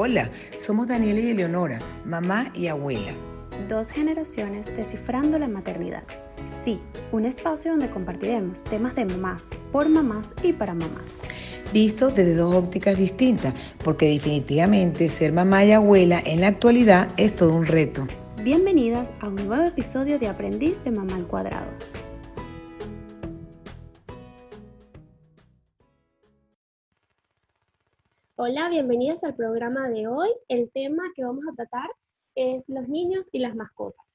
Hola, somos Daniela y Eleonora, mamá y abuela. Dos generaciones descifrando la maternidad. Sí, un espacio donde compartiremos temas de mamás, por mamás y para mamás. Visto desde dos ópticas distintas, porque definitivamente ser mamá y abuela en la actualidad es todo un reto. Bienvenidas a un nuevo episodio de Aprendiz de Mamá al Cuadrado. Hola, bienvenidas al programa de hoy. El tema que vamos a tratar es los niños y las mascotas.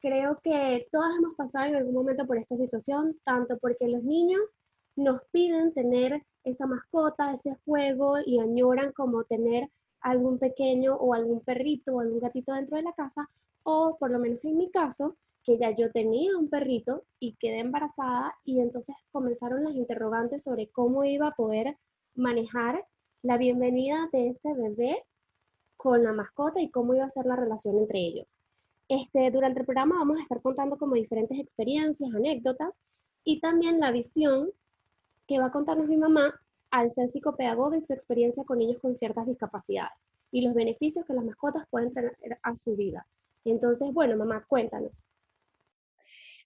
Creo que todas hemos pasado en algún momento por esta situación, tanto porque los niños nos piden tener esa mascota, ese juego y añoran como tener algún pequeño o algún perrito o algún gatito dentro de la casa, o por lo menos en mi caso, que ya yo tenía un perrito y quedé embarazada y entonces comenzaron las interrogantes sobre cómo iba a poder manejar la bienvenida de este bebé con la mascota y cómo iba a ser la relación entre ellos. Este, durante el programa vamos a estar contando como diferentes experiencias, anécdotas y también la visión que va a contarnos mi mamá al ser psicopedagoga y su experiencia con niños con ciertas discapacidades y los beneficios que las mascotas pueden traer a su vida. Entonces, bueno, mamá, cuéntanos.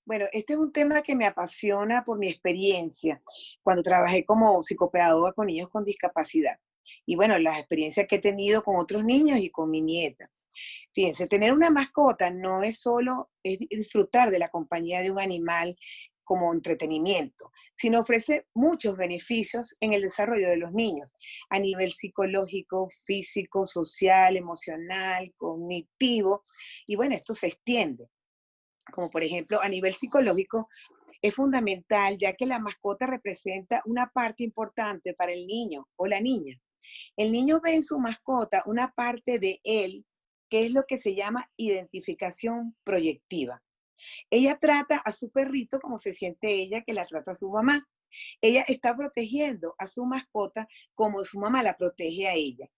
Bueno, este es un tema que me apasiona por mi experiencia cuando trabajé como psicopedagoga con niños con discapacidad. Y bueno, las experiencias que he tenido con otros niños y con mi nieta. Fíjense, tener una mascota no es solo disfrutar de la compañía de un animal como entretenimiento, sino ofrece muchos beneficios en el desarrollo de los niños a nivel psicológico, físico, social, emocional, cognitivo. Y bueno, esto se extiende como por ejemplo a nivel psicológico, es fundamental ya que la mascota representa una parte importante para el niño o la niña. El niño ve en su mascota una parte de él que es lo que se llama identificación proyectiva. Ella trata a su perrito como se siente ella que la trata a su mamá. Ella está protegiendo a su mascota como su mamá la protege a ella.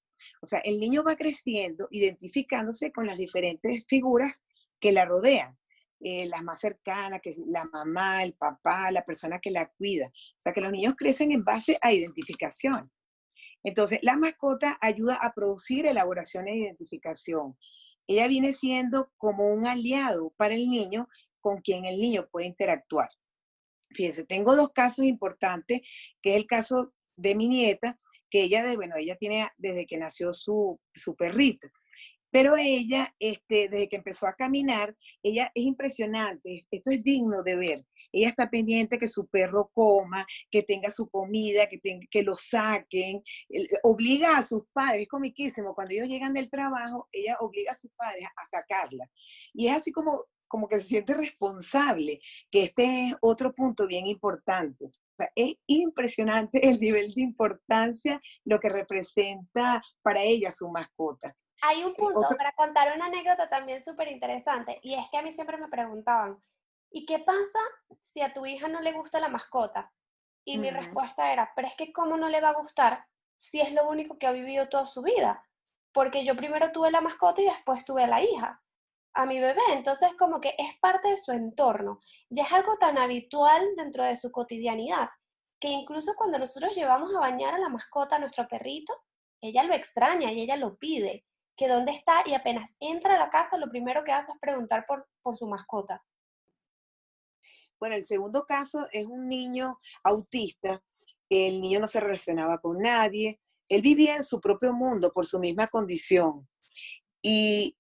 O sea, el niño va creciendo identificándose con las diferentes figuras que la rodean. Eh, las más cercanas, que es la mamá, el papá, la persona que la cuida. O sea, que los niños crecen en base a identificación. Entonces, la mascota ayuda a producir elaboración e identificación. Ella viene siendo como un aliado para el niño con quien el niño puede interactuar. Fíjense, tengo dos casos importantes, que es el caso de mi nieta, que ella, de, bueno, ella tiene desde que nació su, su perrito. Pero ella, este, desde que empezó a caminar, ella es impresionante, esto es digno de ver. Ella está pendiente que su perro coma, que tenga su comida, que, que lo saquen, obliga a sus padres, es comiquísimo, cuando ellos llegan del trabajo, ella obliga a sus padres a sacarla. Y es así como, como que se siente responsable, que este es otro punto bien importante. es impresionante el nivel de importancia, lo que representa para ella su mascota. Hay un punto para contar una anécdota también súper interesante y es que a mí siempre me preguntaban, ¿y qué pasa si a tu hija no le gusta la mascota? Y mi respuesta era, pero es que ¿cómo no le va a gustar si es lo único que ha vivido toda su vida? Porque yo primero tuve la mascota y después tuve a la hija, a mi bebé. Entonces como que es parte de su entorno. Ya es algo tan habitual dentro de su cotidianidad que incluso cuando nosotros llevamos a bañar a la mascota, a nuestro perrito, ella lo extraña y ella lo pide que dónde está y apenas entra a la casa, lo primero que hace es preguntar por, por su mascota. Bueno, el segundo caso es un niño autista. El niño no se relacionaba con nadie. Él vivía en su propio mundo por su misma condición. Y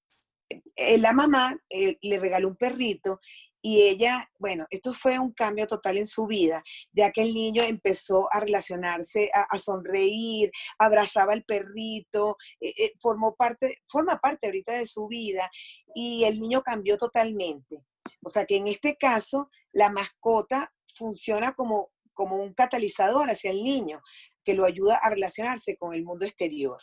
eh, la mamá eh, le regaló un perrito y ella, bueno, esto fue un cambio total en su vida, ya que el niño empezó a relacionarse, a, sonreír, abrazaba al perrito, eh, eh, formó parte, forma parte ahorita de su vida y el niño cambió totalmente. O sea que en este caso, la mascota funciona como, como un catalizador hacia el niño, que lo ayuda a relacionarse con el mundo exterior.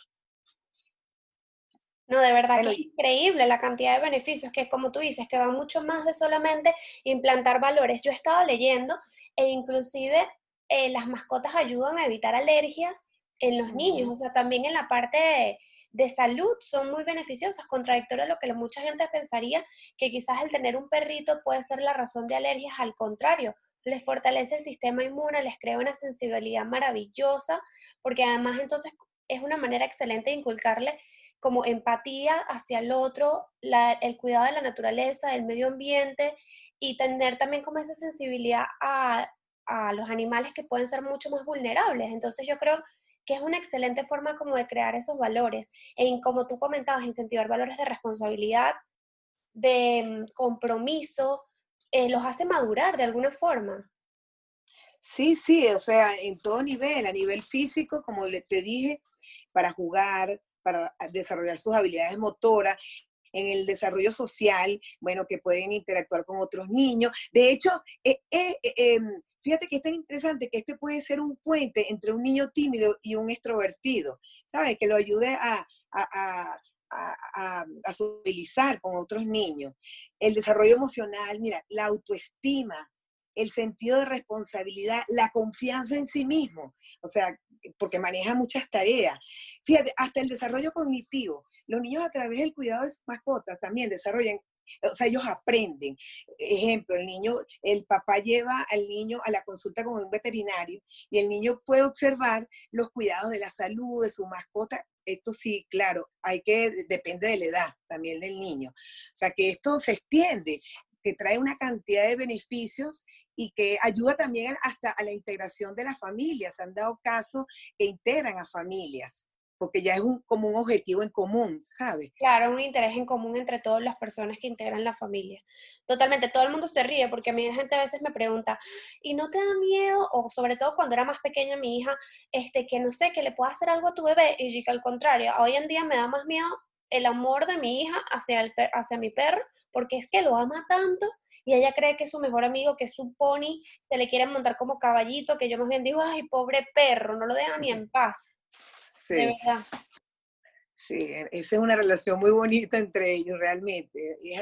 No, de verdad que es increíble la cantidad de beneficios, que como tú dices, que va mucho más de solamente implantar valores. Yo he estado leyendo e inclusive eh, las mascotas ayudan a evitar alergias en los niños, o sea, también en la parte de, salud son muy beneficiosas, contradictorio a lo que mucha gente pensaría que quizás el tener un perrito puede ser la razón de alergias, al contrario, les fortalece el sistema inmune, les crea una sensibilidad maravillosa, porque además entonces es una manera excelente de inculcarle como empatía hacia el otro, el cuidado de la naturaleza, del medio ambiente y tener también como esa sensibilidad a, a los animales que pueden ser mucho más vulnerables. Entonces yo creo que es una excelente forma como de crear esos valores, en como tú comentabas, incentivar valores de responsabilidad, de mm, compromiso, eh, los hace madurar de alguna forma. Sí, sí, o sea, en todo nivel, a nivel físico, como te dije, para jugar, para desarrollar sus habilidades motoras, en el desarrollo social, bueno, que pueden interactuar con otros niños. De hecho, eh, eh, em, fíjate que es tan interesante que este puede ser un puente entre un niño tímido y un extrovertido, ¿sabes? Que lo ayude a, a, a, a, socializar con otros niños. El desarrollo emocional, mira, la autoestima, el sentido de responsabilidad, la confianza en sí mismo, o sea, porque maneja muchas tareas. Fíjate, hasta el desarrollo cognitivo. Los niños a través del cuidado de sus mascotas también desarrollan o sea, ellos aprenden. Ejemplo, el niño, el papá lleva al niño a la consulta con un veterinario y el niño puede observar los cuidados de la salud de su mascota. Esto sí, claro, hay que, depende de la edad también del niño. O sea, que esto se extiende, que trae una cantidad de beneficios y que ayuda también hasta a la integración de las familias. Se han dado casos que integran a familias, porque ya es un, como un objetivo en común, ¿sabes? Claro, un interés en común entre todas las personas que integran la familia. Totalmente, todo el mundo se ríe porque a mí la gente a veces me pregunta, ¿y no te da miedo? O sobre todo cuando era más pequeña mi hija, este, que no sé, que le pueda hacer algo a tu bebé, y que al contrario, hoy en día me da más miedo el amor de mi hija hacia, el, hacia mi perro, porque es que lo ama tanto y ella cree que es su mejor amigo, que es su pony, se le quiere montar como caballito, que yo más bien digo, ay, pobre perro, no lo dejan ni en paz. Sí. De verdad. Sí, e, esa es una relación muy bonita entre ellos realmente.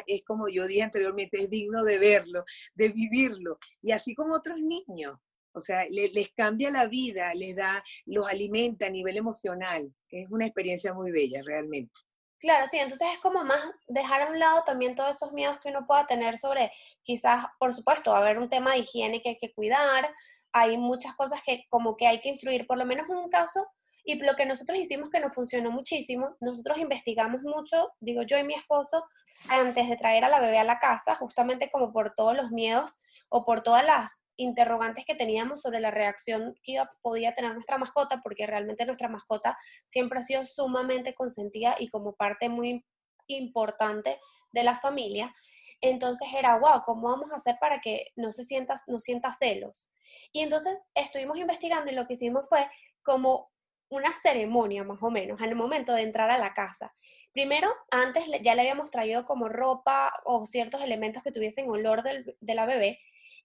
Es, como yo dije anteriormente, es digno de verlo, de vivirlo. Y así como otros niños. O sea, les cambia la vida, les da, los alimenta a nivel emocional. Es una experiencia muy bella, realmente. Claro, sí, entonces es como más dejar a un lado también todos esos miedos que uno pueda tener sobre, quizás, por supuesto, va a haber un tema de higiene que hay que cuidar, hay muchas cosas que como que hay que instruir, por lo menos en un caso, y lo que nosotros hicimos que nos funcionó muchísimo, nosotros investigamos mucho, digo yo y mi esposo, antes de traer a la bebé a la casa, justamente como por todos los miedos o por todas las interrogantes que teníamos sobre la reacción que iba, podía tener nuestra mascota, porque realmente nuestra mascota siempre ha sido sumamente consentida y como parte muy importante de la familia. Entonces era, wow, ¿cómo vamos a hacer para que no se sienta, no sienta celos? Y entonces estuvimos investigando y lo que hicimos fue como una ceremonia más o menos al momento de entrar a la casa. Primero, antes ya le habíamos traído como ropa o ciertos elementos que tuviesen olor de la bebé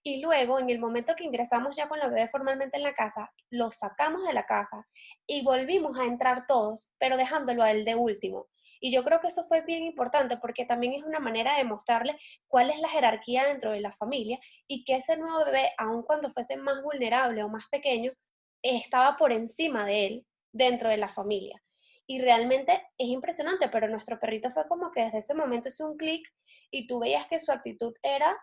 y luego, en el momento que ingresamos ya con la bebé formalmente en la casa, lo sacamos de la casa y volvimos a entrar todos, pero dejándolo a él de último. Y yo creo que eso fue bien importante porque también es una manera de mostrarle cuál es la jerarquía dentro de la familia y que ese nuevo bebé, aun cuando fuese más vulnerable o más pequeño, estaba por encima de él dentro de la familia. Y realmente es impresionante, pero nuestro perrito fue como que desde ese momento hizo un clic y tú veías que su actitud era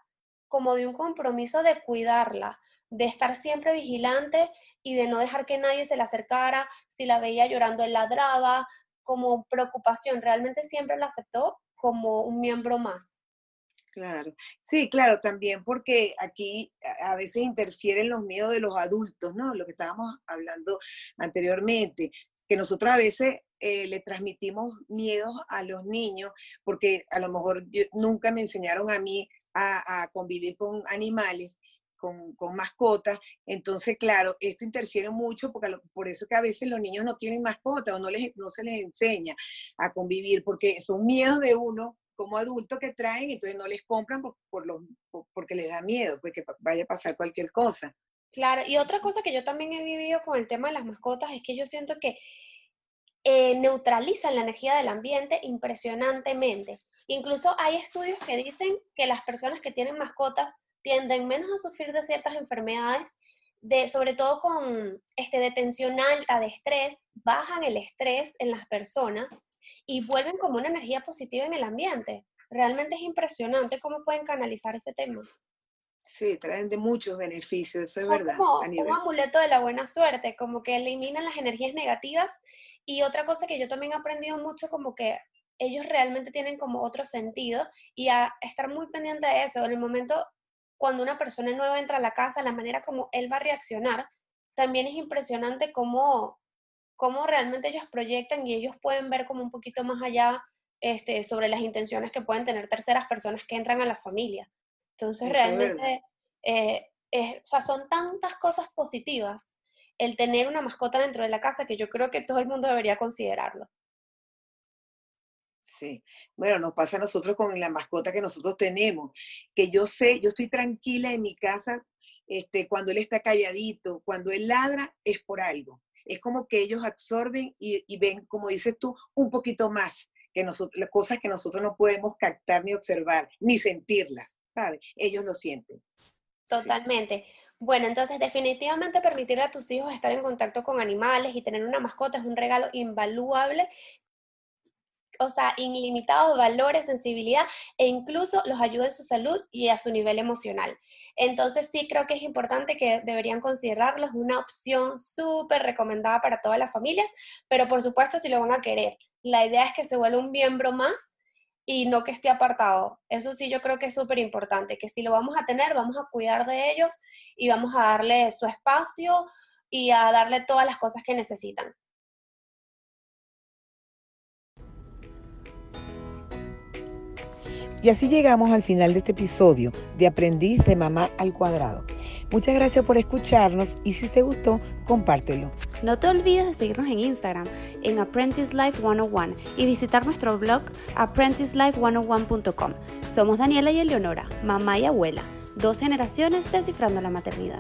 como de un compromiso de cuidarla, de estar siempre vigilante y de no dejar que nadie se le acercara, si la veía llorando, él ladraba, como preocupación, realmente siempre la aceptó como un miembro más. Claro, sí, claro, también porque aquí a veces interfieren los miedos de los adultos, ¿no? Lo que estábamos hablando anteriormente, que nosotros a veces eh, le transmitimos miedos a los niños, porque a lo mejor nunca me enseñaron a mí a, convivir con animales, con, mascotas. Entonces, claro, esto interfiere mucho porque por eso que a veces los niños no tienen mascotas o no, les, no se les enseña a convivir, porque son miedos de uno como adulto que traen, entonces no les compran por, porque les da miedo, porque pues vaya a pasar cualquier cosa. Claro, y otra cosa que yo también he vivido con el tema de las mascotas es que yo siento que eh, neutralizan la energía del ambiente impresionantemente. Incluso hay estudios que dicen que las personas que tienen mascotas tienden menos a sufrir de ciertas enfermedades, de, sobre todo con este, de tensión alta, de estrés, bajan el estrés en las personas y vuelven como una energía positiva en el ambiente. Realmente es impresionante cómo pueden canalizar ese tema. Sí, traen de muchos beneficios, eso es verdad. Como un amuleto de la buena suerte, como que eliminan las energías negativas. Y otra cosa que yo también he aprendido mucho, como que ellos realmente tienen como otro sentido y a estar muy pendiente de eso. En el momento cuando una persona nueva entra a la casa, la manera como él va a reaccionar, también es impresionante cómo, cómo realmente ellos proyectan y ellos pueden ver como un poquito más allá este, sobre las intenciones que pueden tener terceras personas que entran a la familia. Entonces, realmente, eh, o sea, son tantas cosas positivas el tener una mascota dentro de la casa que yo creo que todo el mundo debería considerarlo. Sí, bueno, nos pasa a nosotros con la mascota que nosotros tenemos, que yo sé, yo estoy tranquila en mi casa este, cuando él está calladito, cuando él ladra es por algo. Es como que ellos absorben y, ven, como dices tú, un poquito más que nosotros, cosas que nosotros no podemos captar ni observar, ni sentirlas, ¿sabes? Ellos lo sienten. Totalmente. Bueno, entonces definitivamente permitirle a tus hijos estar en contacto con animales y tener una mascota es un regalo invaluable o sea, ilimitados valores, sensibilidad e incluso los ayuda en su salud y a su nivel emocional. Entonces sí creo que es importante que deberían considerarlos una opción súper recomendada para todas las familias, pero por supuesto si lo van a querer. La idea es que se vuelva un miembro más y no que esté apartado. Eso sí yo creo que es súper importante, que si lo vamos a tener, vamos a cuidar de ellos y vamos a darle su espacio y a darle todas las cosas que necesitan. Y así llegamos al final de este episodio de Aprendiz de Mamá al Cuadrado. Muchas gracias por escucharnos y si te gustó, compártelo. No te olvides de seguirnos en Instagram en Apprentice Life 101 y visitar nuestro blog apprenticelife101.com. Somos Daniela y Eleonora, mamá y abuela, dos generaciones descifrando la maternidad.